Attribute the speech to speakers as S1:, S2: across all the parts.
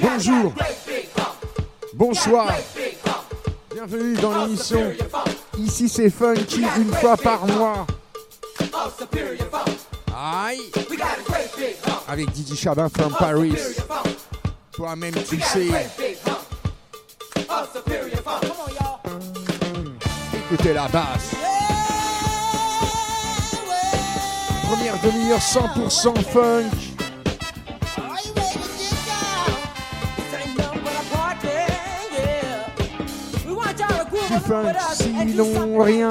S1: Bonjour. Bonsoir. Bienvenue dans l'émission. Ici c'est Funky une fois par mois. Aïe. Avec Didi Chabin from Paris. Toi-même tu sais. Écoutez la basse. Première demi-heure 100% funk. Du funk, sinon rien.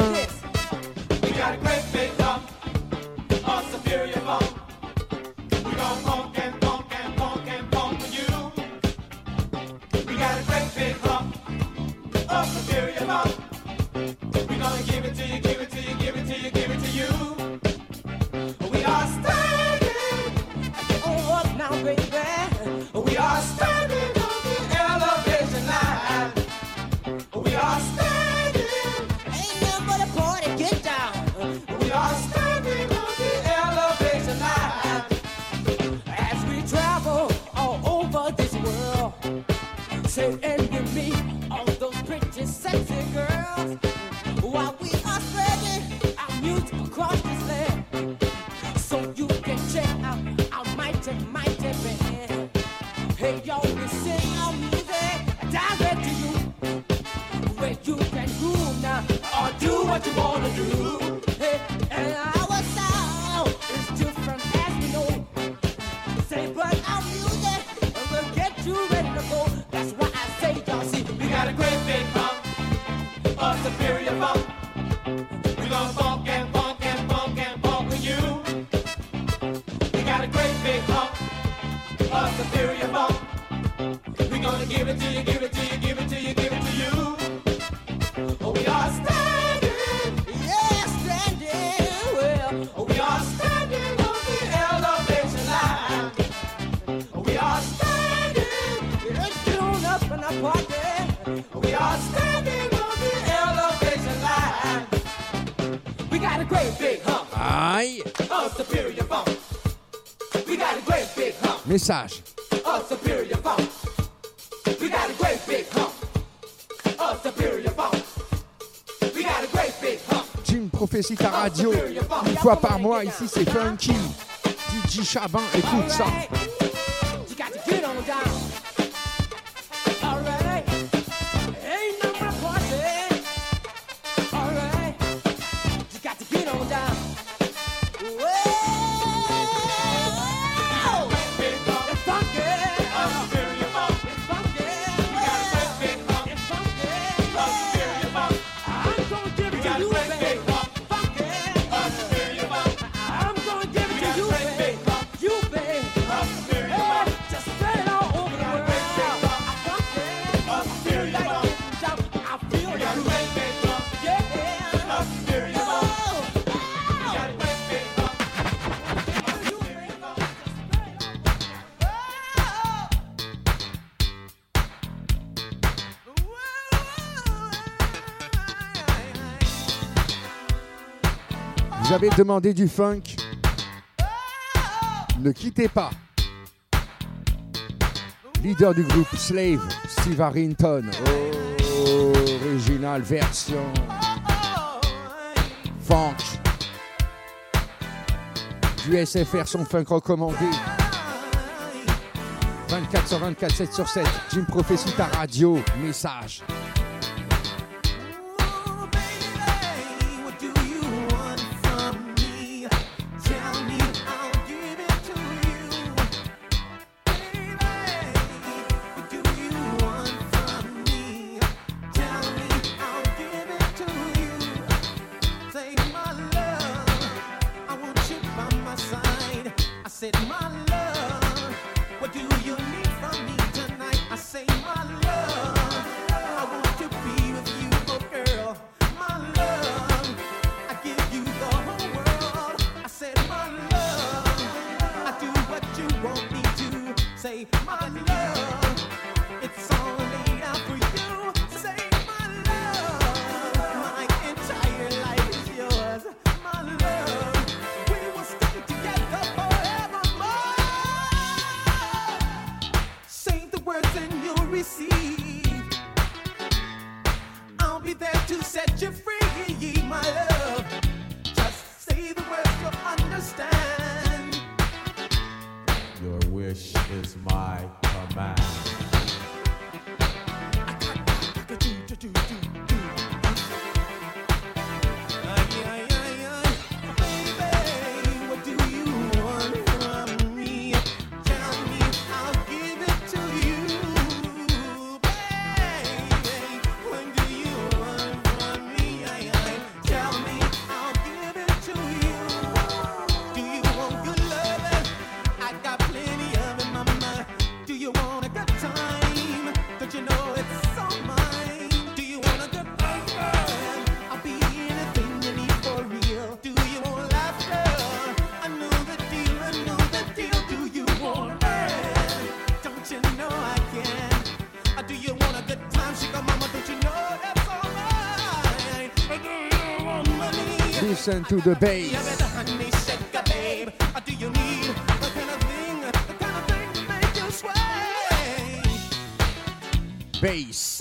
S1: That's why I say, y'all see, we got a great big bump, a superior bump. We gonna funk and funk and funk and funk with you. We got a great big bump, a superior bump. We gonna give it to you, give it to you, give it to you, give it to you. Message. Jim Prophétie ta radio, une fois par mois, ici c'est Funky. DJ Chabin, écoute ça. Avez demandé du funk, ne quittez pas. Leader du groupe Slave, Steve Harrington. original version. Funk. Du SFR, son funk recommandé. 24 sur 24, 7 sur 7. Jim Prophétie, ta radio. Message.
S2: Listen to the bass. Bass.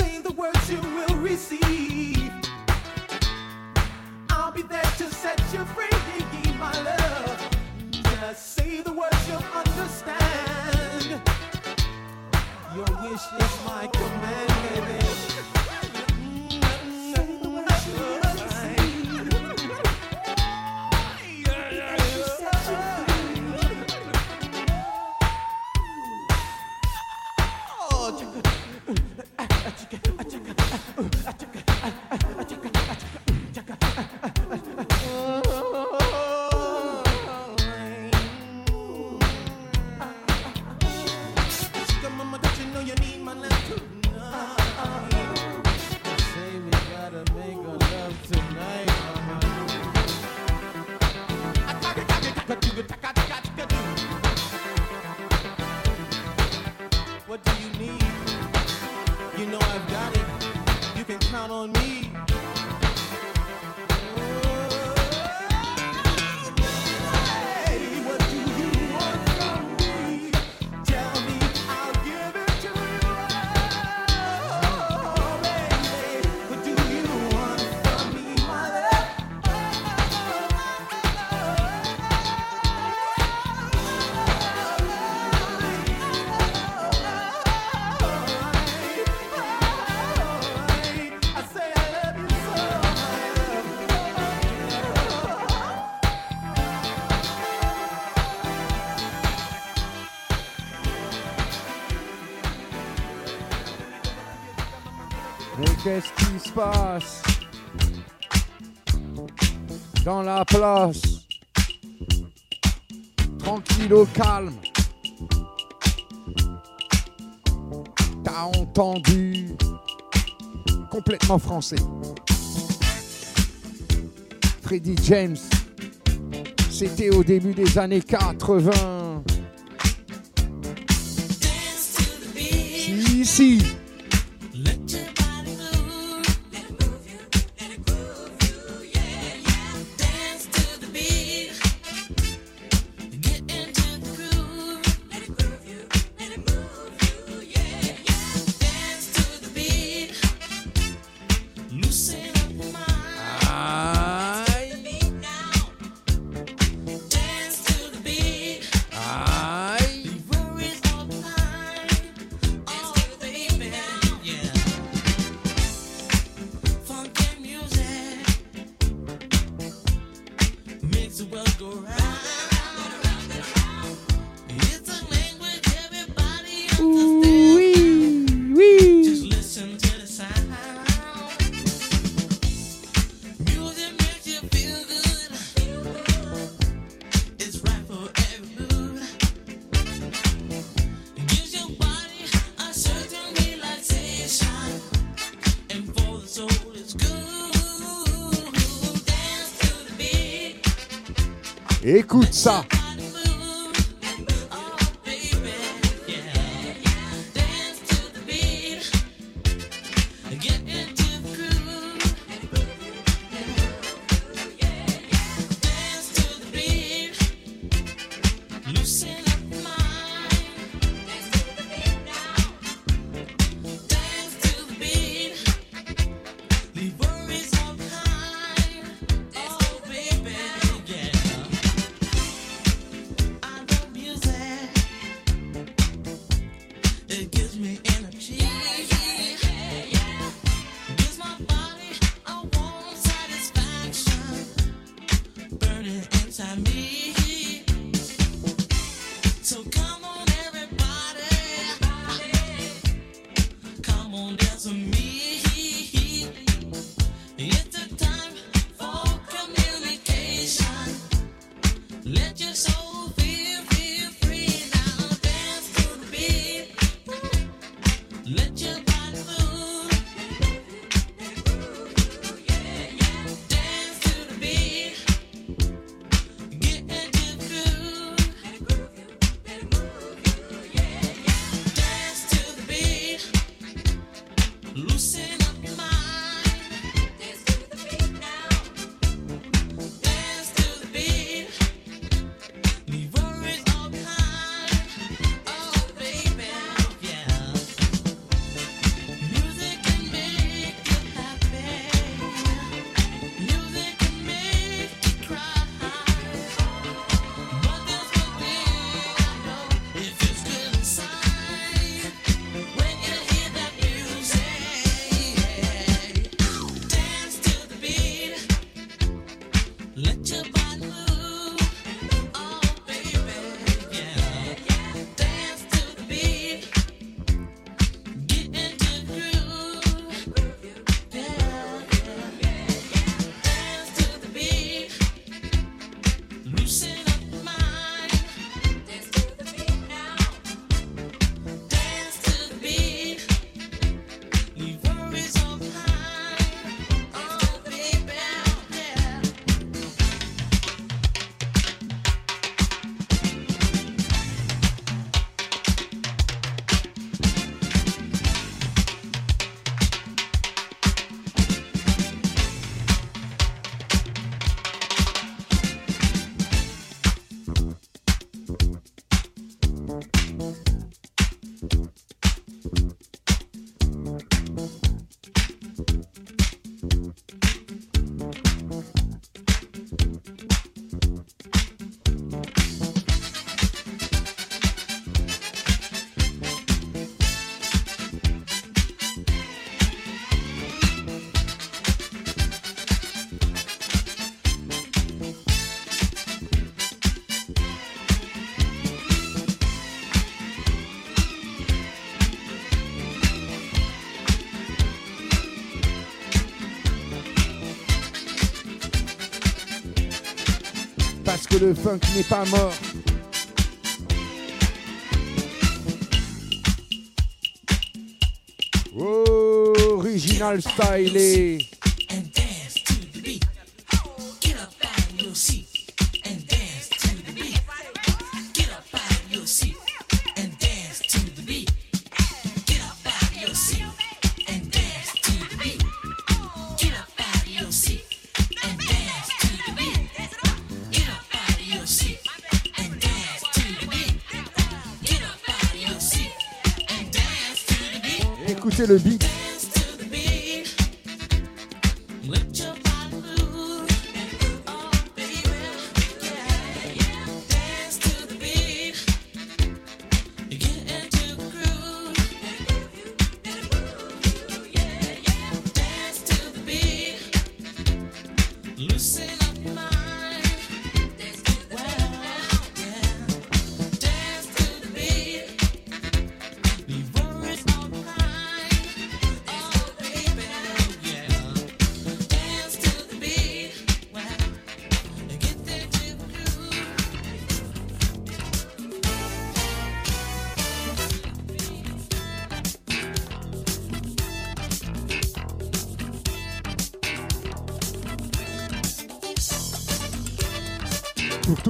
S2: La place Tranquille au calme. T'as entendu Complètement français. Freddie James, c'était au début des années 80. Si, ça.
S3: parce que le funk n'est pas mort. Oh, original style écouter le beat.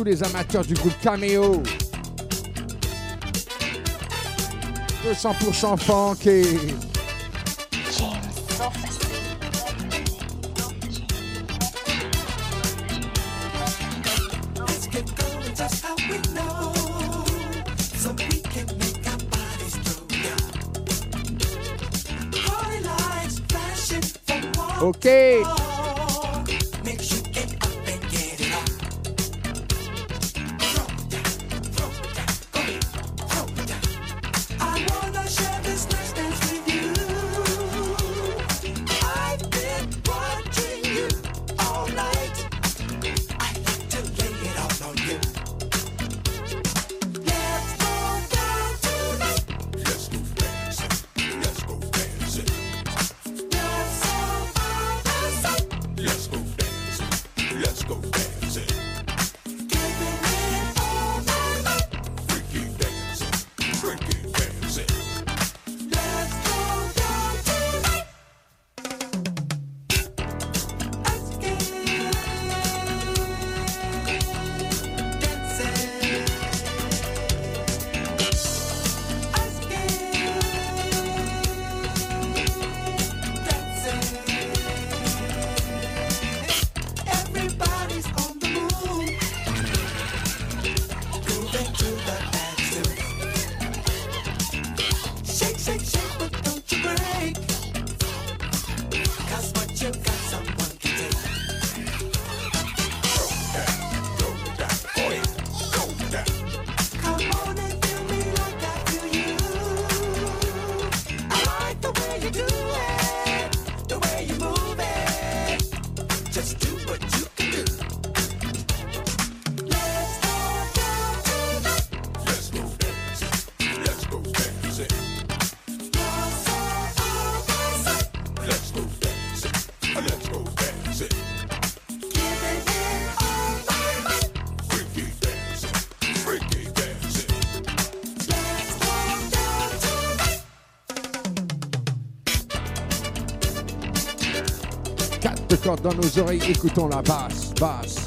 S3: les amateurs du groupe Cameo. 200% funk et... Okay. dans nos oreilles. Écoutons la basse, basse.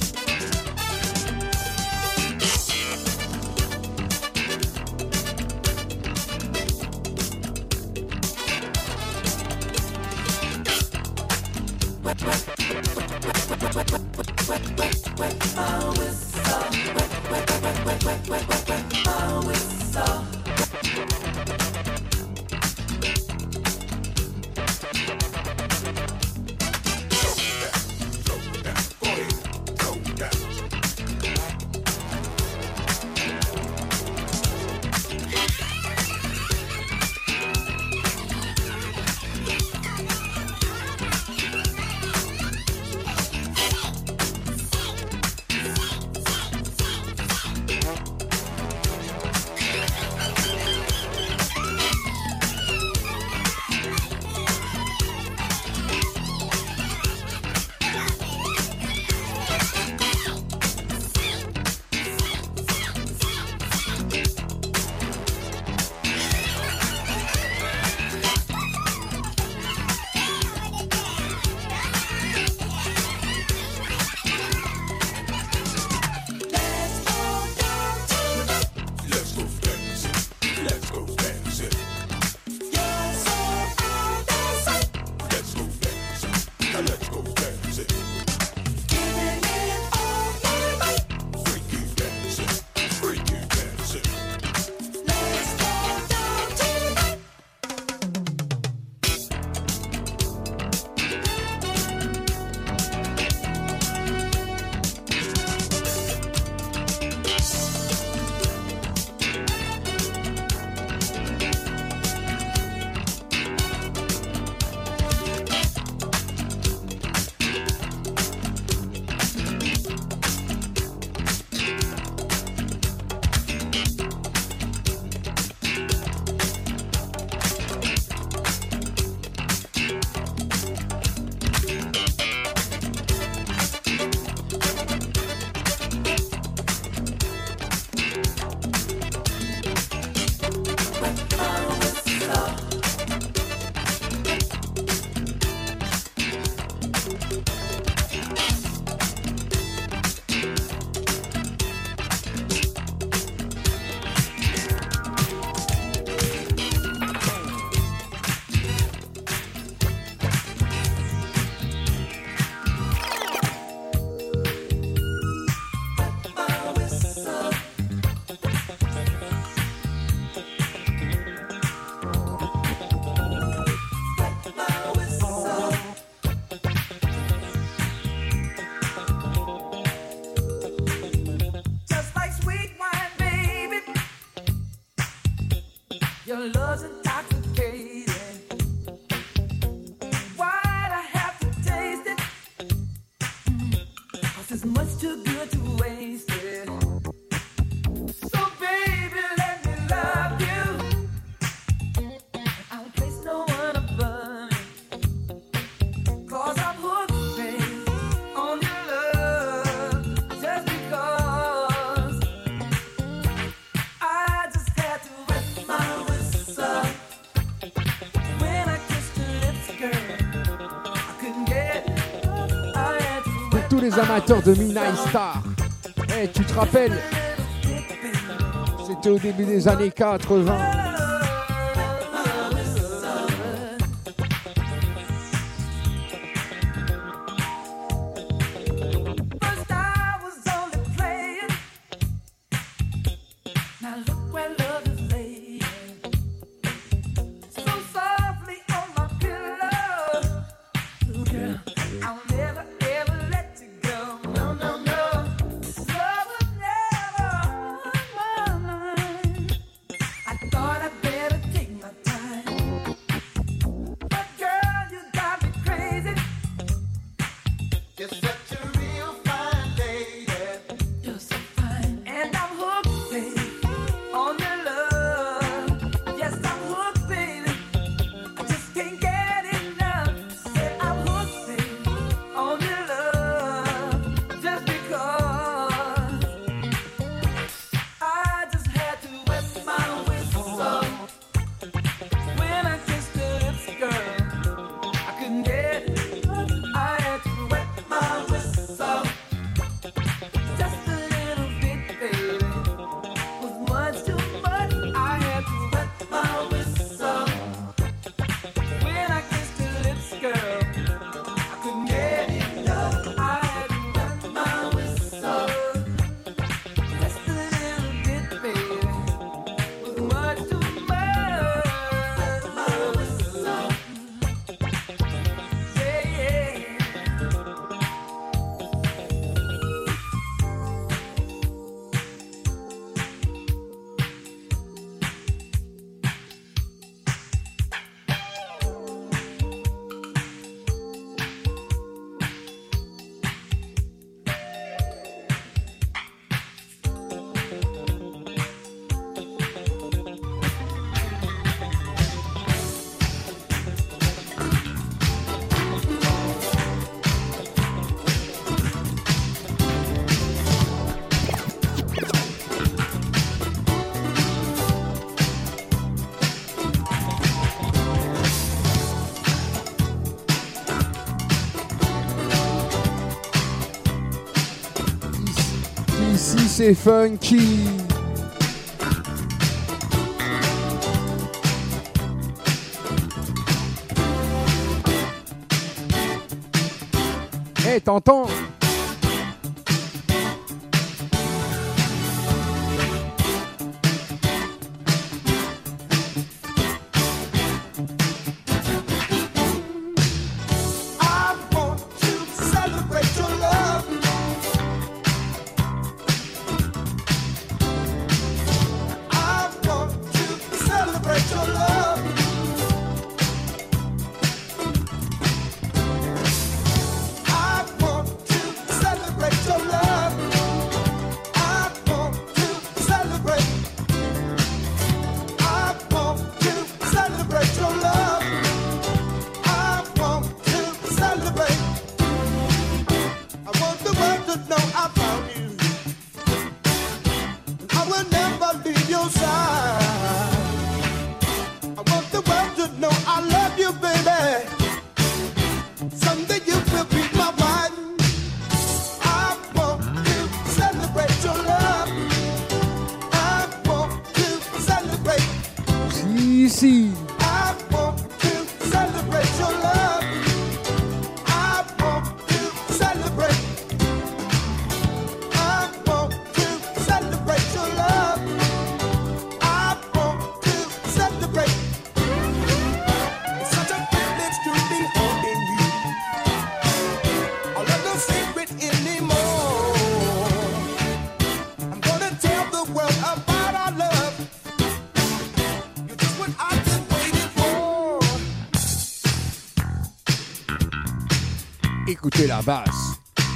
S4: Amateur de Midnight Star. Eh, tu te rappelles? C'était au début des années 80. C'est funky. Eh, hey, t'entends?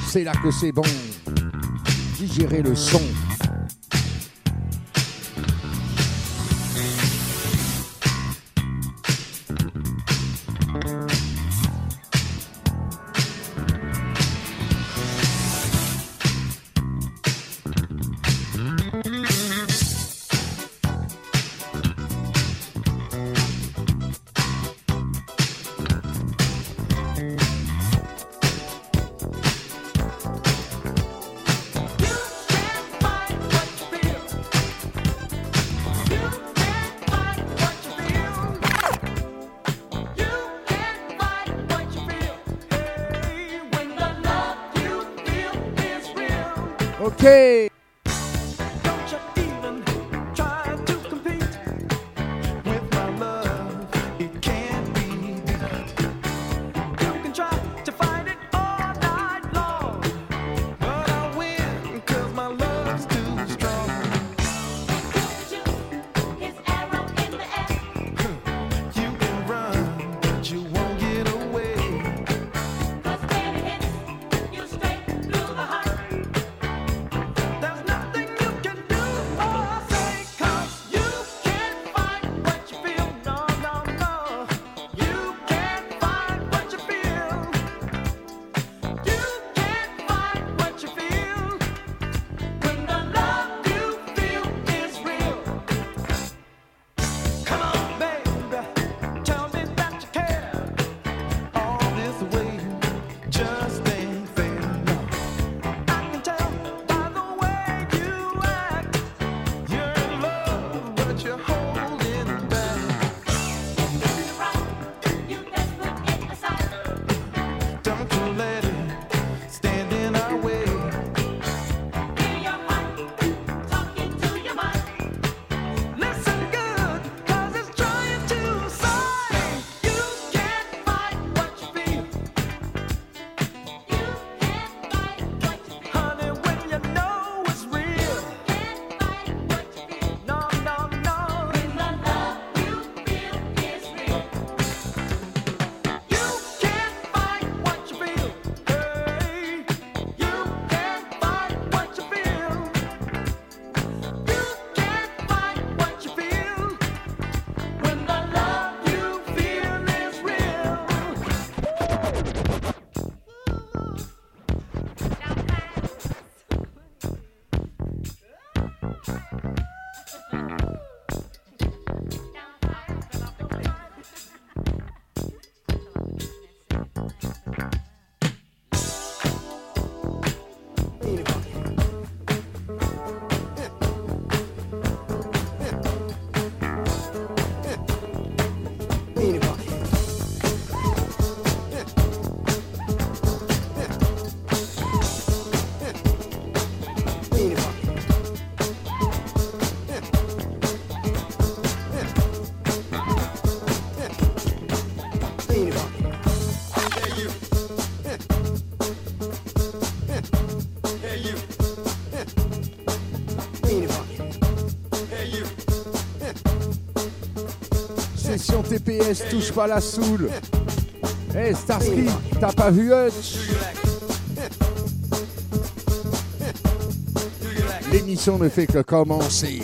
S5: C'est là que c'est bon. Digérer le son. TPS, touche pas la soule. Eh Starsky, t'as pas vu Hutch L'émission ne fait que commencer.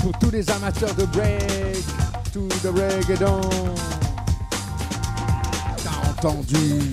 S6: Pour tous les amateurs de break, to the reggaeton. T'as entendu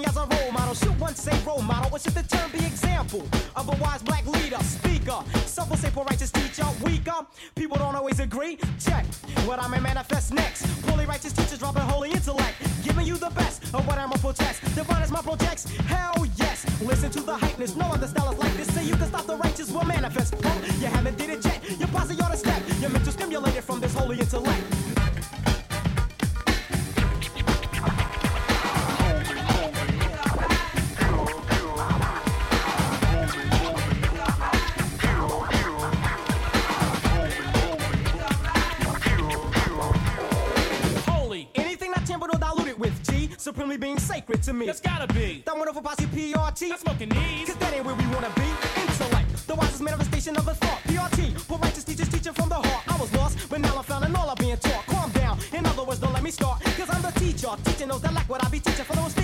S7: me as a
S5: role model. Should one say role model, or should the term be example of a wise black leader, speaker? Some will say for righteous teacher, weaker. People don't always agree. Check what I may manifest next. Poorly righteous teachers dropping holy intellect, giving you the best of what I'ma protest. Divine is my projects. Hell yes. Listen to the hypeness. No other style is like this. Say you can stop the righteous will manifest. Well, you haven't did it yet. Your posse ought to step. Your mental stimulated from this holy intellect. corporate to me.
S8: That's gotta be.
S5: That wonderful posse PRT.
S8: That's smoking these.
S5: Cause that ain't where we wanna be. Intellect, the wisest manifestation of a thought. PRT, but righteous teachers teaching from the heart. I was lost, but now I'm found and all I'm being taught. Calm down, in other words, don't let me start. Cause I'm the teacher, teaching those that lack what I be teaching for those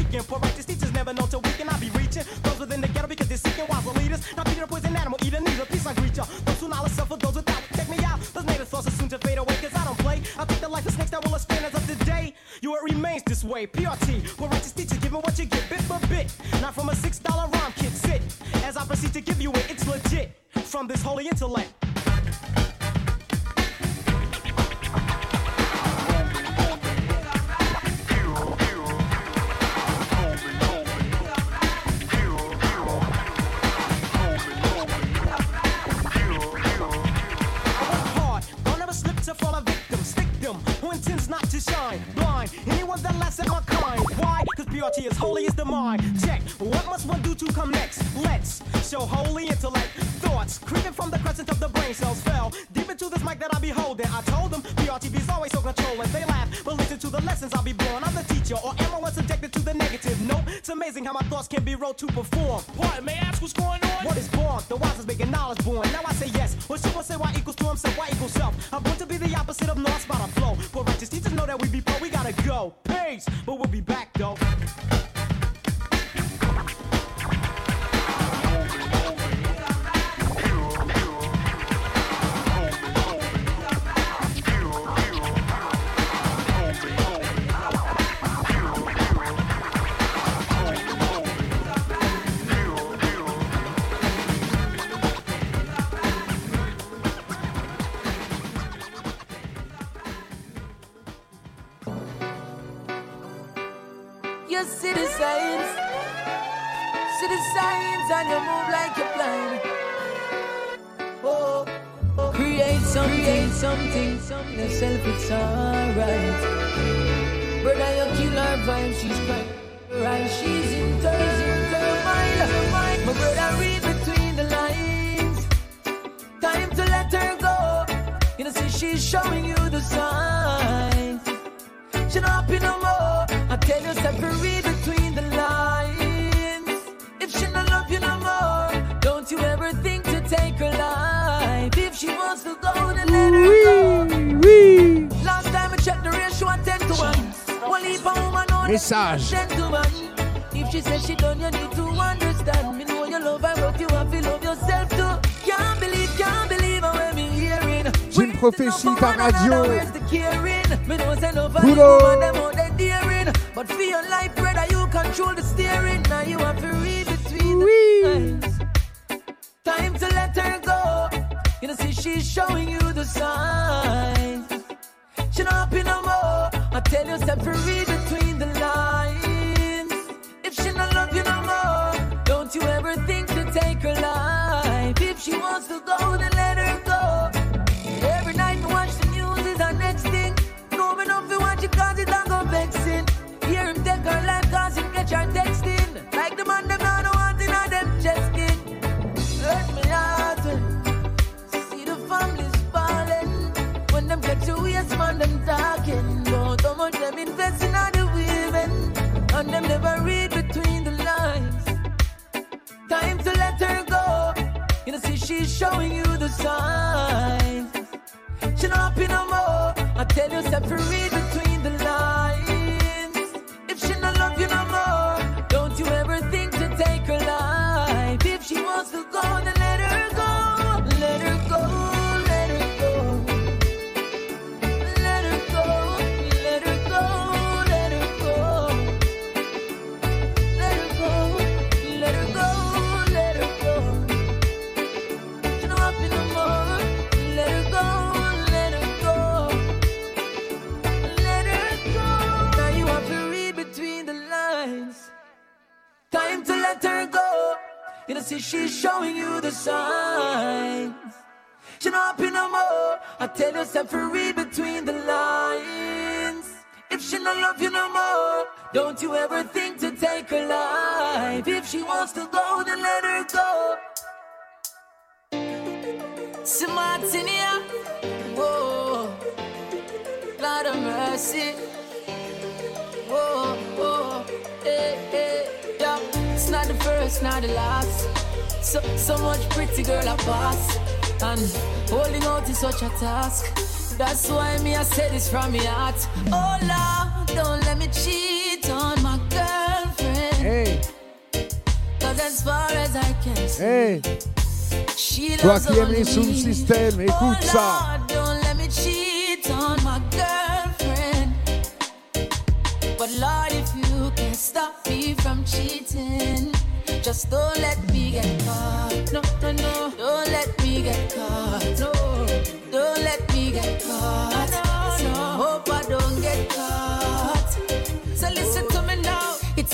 S5: this way. PRT, where righteous teacher giving what you get bit for bit. Not from a $6 rhyme kit, sit. As I proceed to give you it, it's legit. From this holy intellect. Purity is the mind. Check, what must one do to come next? Let's show holy intellect. Thoughts creeping from the crescent of the brain cells fell deep into this mic that I be holding. I told them PRTV is always so controlling. They laugh, but listen to the lessons I'll be born. I'm the teacher, or am I once addicted to the negative? Nope, it's amazing how my thoughts can be wrote to perform.
S8: What? May I ask what's going on?
S5: What is born? The wise is making knowledge born. Now I say yes. When someone say Y equals to himself, Y equals self. I'm born to be the opposite of north spot of flow. But righteous teachers know that we be pro, we gotta go. Peace, but we'll be back
S4: Brother, you kill her she's crying. Right, she's in mind. My brother, read
S2: Message.
S4: If she says she done, you need to understand. Me know you love her, but you have to love yourself too. Can't believe, can't believe I'm hearing.
S2: Jim Prophecy par radio.
S4: But for your life, brother, you control the steering. Now you have to read between the lines. Time to let her go. You know, see, she's showing you the signs. She not happy no more. I tell you, separate Wants to go, then let her go. Every night I watch the news is our next thing. No me know fi watch it cause it a go vexing. Hear him take her life cause him catch her texting. Like the man them not want in a them chest skin. Hurt me when see the families falling. When them get to yes man them talking. Don't how much them invest in other women. And them never read showing you the signs. She not happy no more. I tell you, separate the see, she's showing you the signs. She not happy no more. I tell you, separate between the lines. If she not love you no more, don't you ever think to take her life. If she wants to go, then let her go. Martinia, whoa, Lord of mercy, whoa, whoa, eh, hey, hey, yeah. It's not the first, not the last. So, so much pretty girl I pass, and holding out is such a task. That's why me I say this from my heart. Oh Lord, don't let me cheat on my girlfriend.
S2: Hey,
S4: Cause as far as I can see,
S2: hey,
S4: she
S2: toi
S4: loves
S2: qui aimes
S4: only
S2: les sound
S4: me.
S2: system, écoute
S4: oh
S2: ça.
S4: Lord, don't let me cheat on my girlfriend. But Lord, if you can stop me from cheating, just don't let me get caught. No, no, no, don't let me get caught. No, don't let me get caught.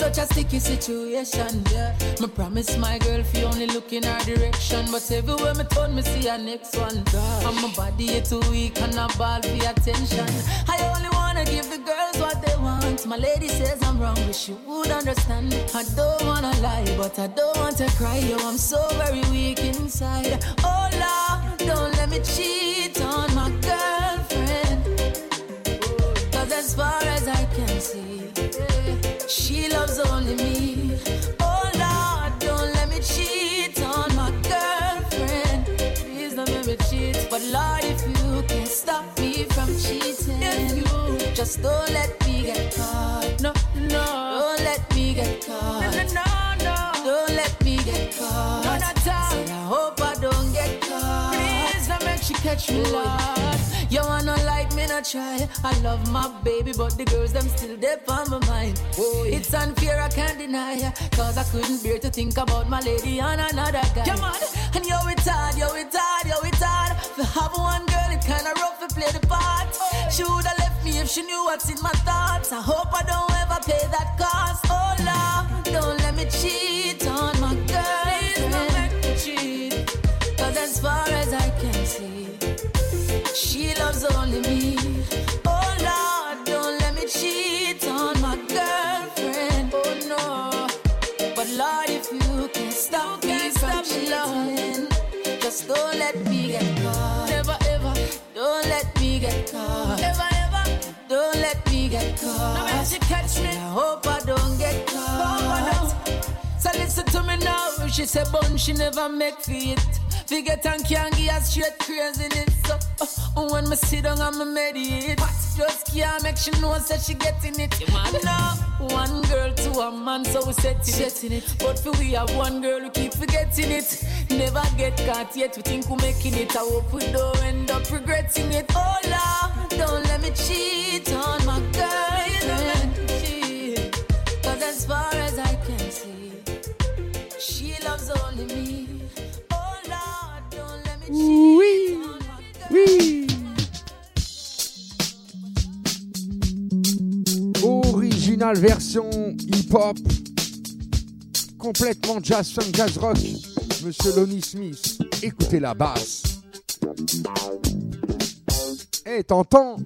S4: Such a sticky situation, yeah. Me promise my girl if you only look in her direction. But everywhere me turn, me see her next one. And my body is too weak and I ball for attention. I only wanna give the girls what they want. want. My lady says I'm wrong, wish you would understand. I don't wanna lie, but I don't want to cry. Yo, I'm so very weak inside. Oh Lord, don't let me cheat on my girlfriend. Cause as far as I can see, she loves only me. Oh Lord, don't let me cheat on my girlfriend. Please don't let me cheat. But Lord, if you can stop me from cheating, just don't let me get caught. No, no, don't let me get caught. No, no, no, don't let me get caught. No, not Said I hope I don't get caught. Please don't make she catch me, oh, Lord. You wanna like me, not try. I love my baby, but the girls them still there on my mind. It's unfair, I can't deny. Cause I couldn't bear to think about my lady and another guy. Come on, and yo, it's hard, yo, it's hard, yo, it's hard. To have one girl, it kinda rough to play the part. She would've left me if she knew what's in my thoughts. I hope I don't ever pay that cost. Oh Lord, don't let me cheat on my girl. Please don't make me cheat. Cause as far as Oh, don't let me cheat on my girlfriend. Oh no. But Lord, if you can stop these bad lies just don't let me, stop me loving. Just don't let me get caught. Never ever, don't let me now. She said, bun, she never make fit. Forget and can't give her straight crazy in it. So uh, when me sit down and me meditate, just can't make she know that she getting it. Now one girl to a man, so we setting, it. But for we have one girl, we keep forgetting it. Never get caught yet, we think we making it. I hope we don't end up regretting it. Oh Lord, don't let me cheat on my girl. Cause as far
S2: Oui, oui. Original version hip-hop, complètement jazz funk, jazz rock. Monsieur Lonnie Smith, écoutez la basse. Eh, t'entends?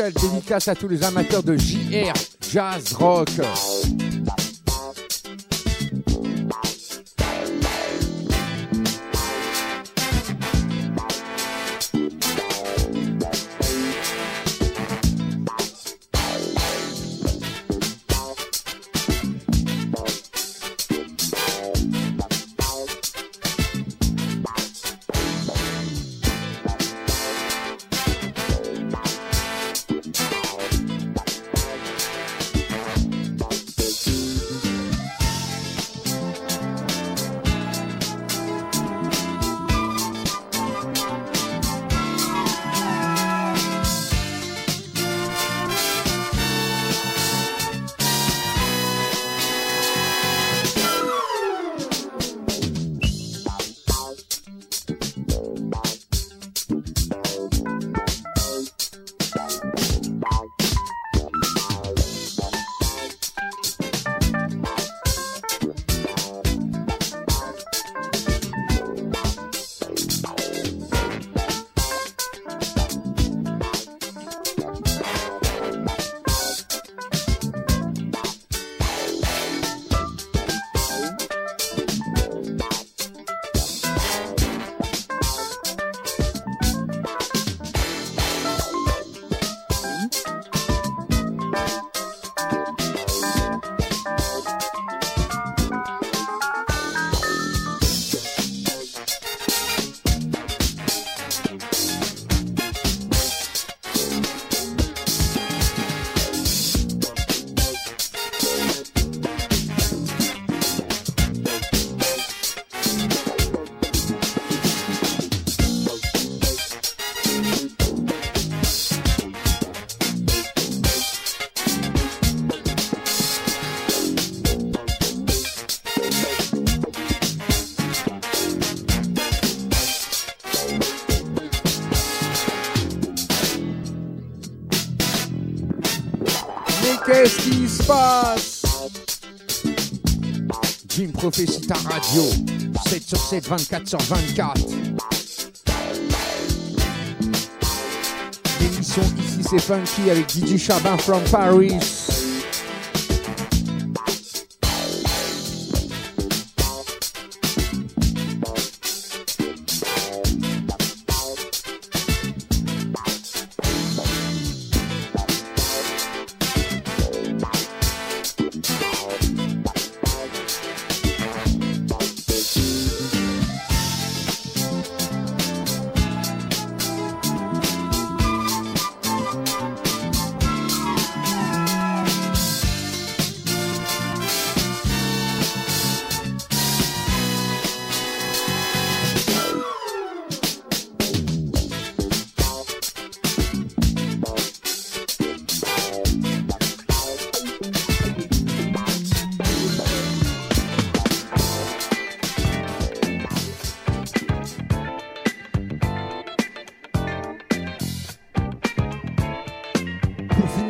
S2: Spéciale dédicace à tous les amateurs de JR, jazz rock.
S9: chauffer si ta radio. 7 sur 7, 24 sur 24. L'émission ici c'est funky avec Didi Chabin from Paris.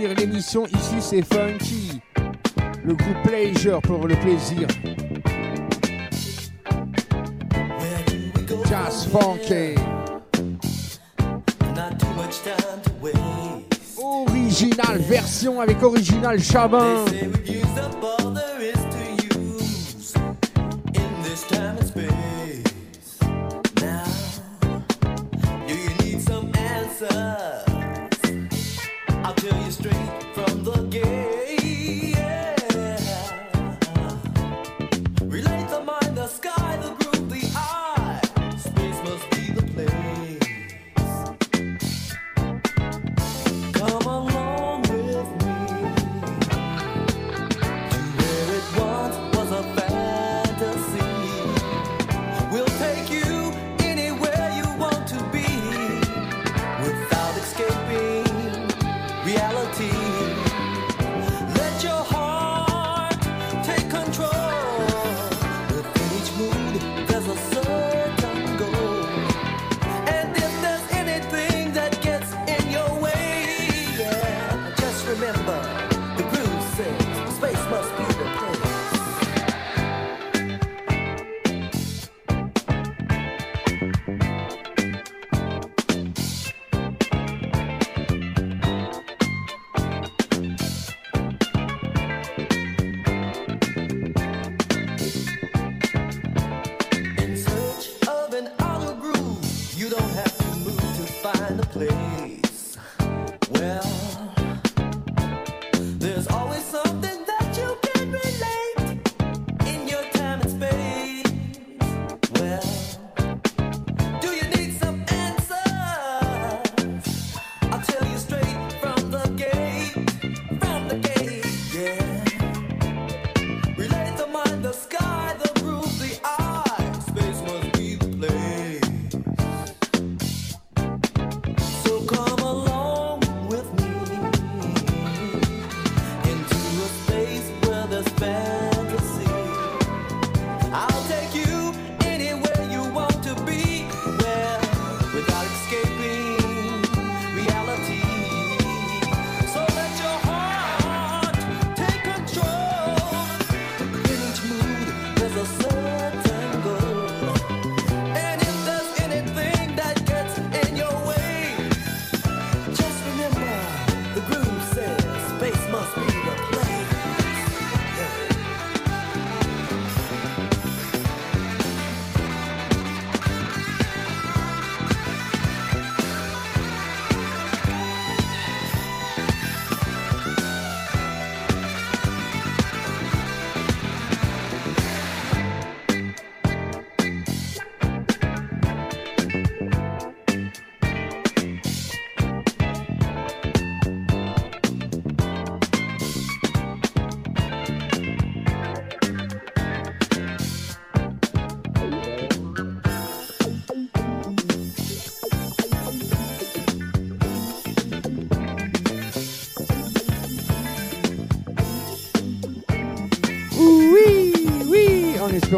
S9: l'émission, ici c'est Funky, le groupe Pleasure pour le plaisir. Just funky. Original version avec original Chabin.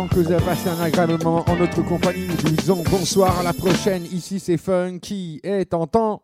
S9: que vous avez passé un agréable moment en notre compagnie. Nous vous disons bonsoir à la prochaine. Ici, c'est Funky et t'entends.